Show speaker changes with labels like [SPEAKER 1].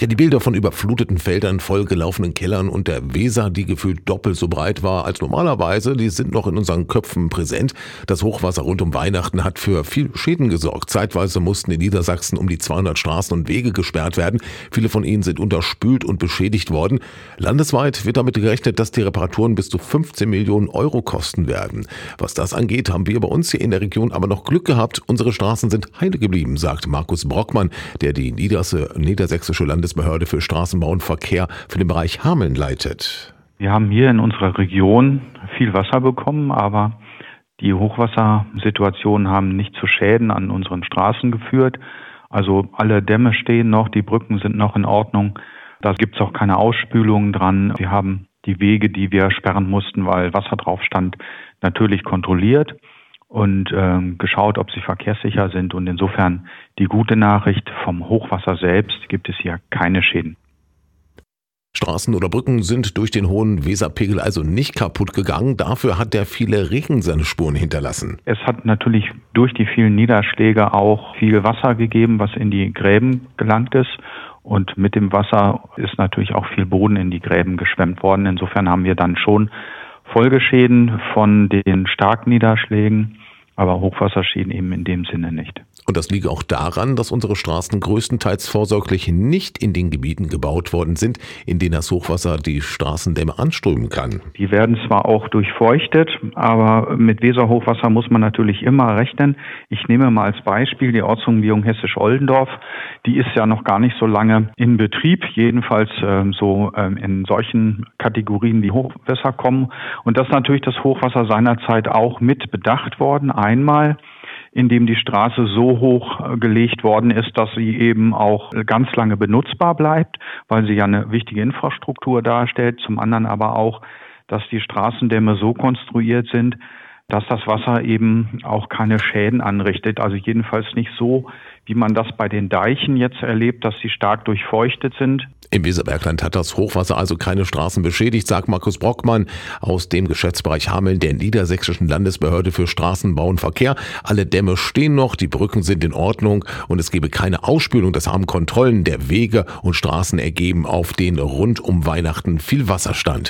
[SPEAKER 1] Ja, die Bilder von überfluteten Feldern, vollgelaufenen Kellern und der Weser, die gefühlt doppelt so breit war als normalerweise, die sind noch in unseren Köpfen präsent. Das Hochwasser rund um Weihnachten hat für viel Schäden gesorgt. Zeitweise mussten in Niedersachsen um die 200 Straßen und Wege gesperrt werden. Viele von ihnen sind unterspült und beschädigt worden. Landesweit wird damit gerechnet, dass die Reparaturen bis zu 15 Millionen Euro kosten werden. Was das angeht, haben wir bei uns hier in der Region aber noch Glück gehabt. Unsere Straßen sind heile geblieben, sagt Markus Brockmann, der die Niedersächsische Landes Landesbehörde für Straßenbau und Verkehr für den Bereich Hameln leitet.
[SPEAKER 2] Wir haben hier in unserer Region viel Wasser bekommen, aber die Hochwassersituationen haben nicht zu Schäden an unseren Straßen geführt. Also alle Dämme stehen noch, die Brücken sind noch in Ordnung. Da gibt es auch keine Ausspülungen dran. Wir haben die Wege, die wir sperren mussten, weil Wasser drauf stand, natürlich kontrolliert und äh, geschaut, ob sie verkehrssicher sind. Und insofern die gute Nachricht vom Hochwasser selbst gibt es hier keine Schäden.
[SPEAKER 1] Straßen oder Brücken sind durch den hohen Weserpegel also nicht kaputt gegangen. Dafür hat der viele Regen seine Spuren hinterlassen.
[SPEAKER 2] Es hat natürlich durch die vielen Niederschläge auch viel Wasser gegeben, was in die Gräben gelangt ist. Und mit dem Wasser ist natürlich auch viel Boden in die Gräben geschwemmt worden. Insofern haben wir dann schon Folgeschäden von den Starkniederschlägen aber Hochwasserschäden eben in dem Sinne nicht.
[SPEAKER 1] Und das liege auch daran, dass unsere Straßen größtenteils vorsorglich nicht in den Gebieten gebaut worden sind, in denen das Hochwasser die Straßendämme anströmen kann.
[SPEAKER 2] Die werden zwar auch durchfeuchtet, aber mit Weserhochwasser muss man natürlich immer rechnen. Ich nehme mal als Beispiel die Ortsumgehung Hessisch-Oldendorf. Die ist ja noch gar nicht so lange in Betrieb, jedenfalls äh, so äh, in solchen Kategorien, die Hochwasser kommen. Und das ist natürlich das Hochwasser seinerzeit auch mit bedacht worden einmal, indem die Straße so hoch äh, gelegt worden ist, dass sie eben auch ganz lange benutzbar bleibt, weil sie ja eine wichtige Infrastruktur darstellt. Zum anderen aber auch, dass die Straßendämme so konstruiert sind, dass das Wasser eben auch keine Schäden anrichtet. Also jedenfalls nicht so, wie man das bei den Deichen jetzt erlebt, dass sie stark durchfeuchtet sind.
[SPEAKER 1] Im Weserbergland hat das Hochwasser also keine Straßen beschädigt, sagt Markus Brockmann aus dem Geschäftsbereich Hameln der Niedersächsischen Landesbehörde für Straßenbau und Verkehr. Alle Dämme stehen noch, die Brücken sind in Ordnung und es gebe keine Ausspülung. Das haben Kontrollen der Wege und Straßen ergeben, auf denen rund um Weihnachten viel Wasser stand.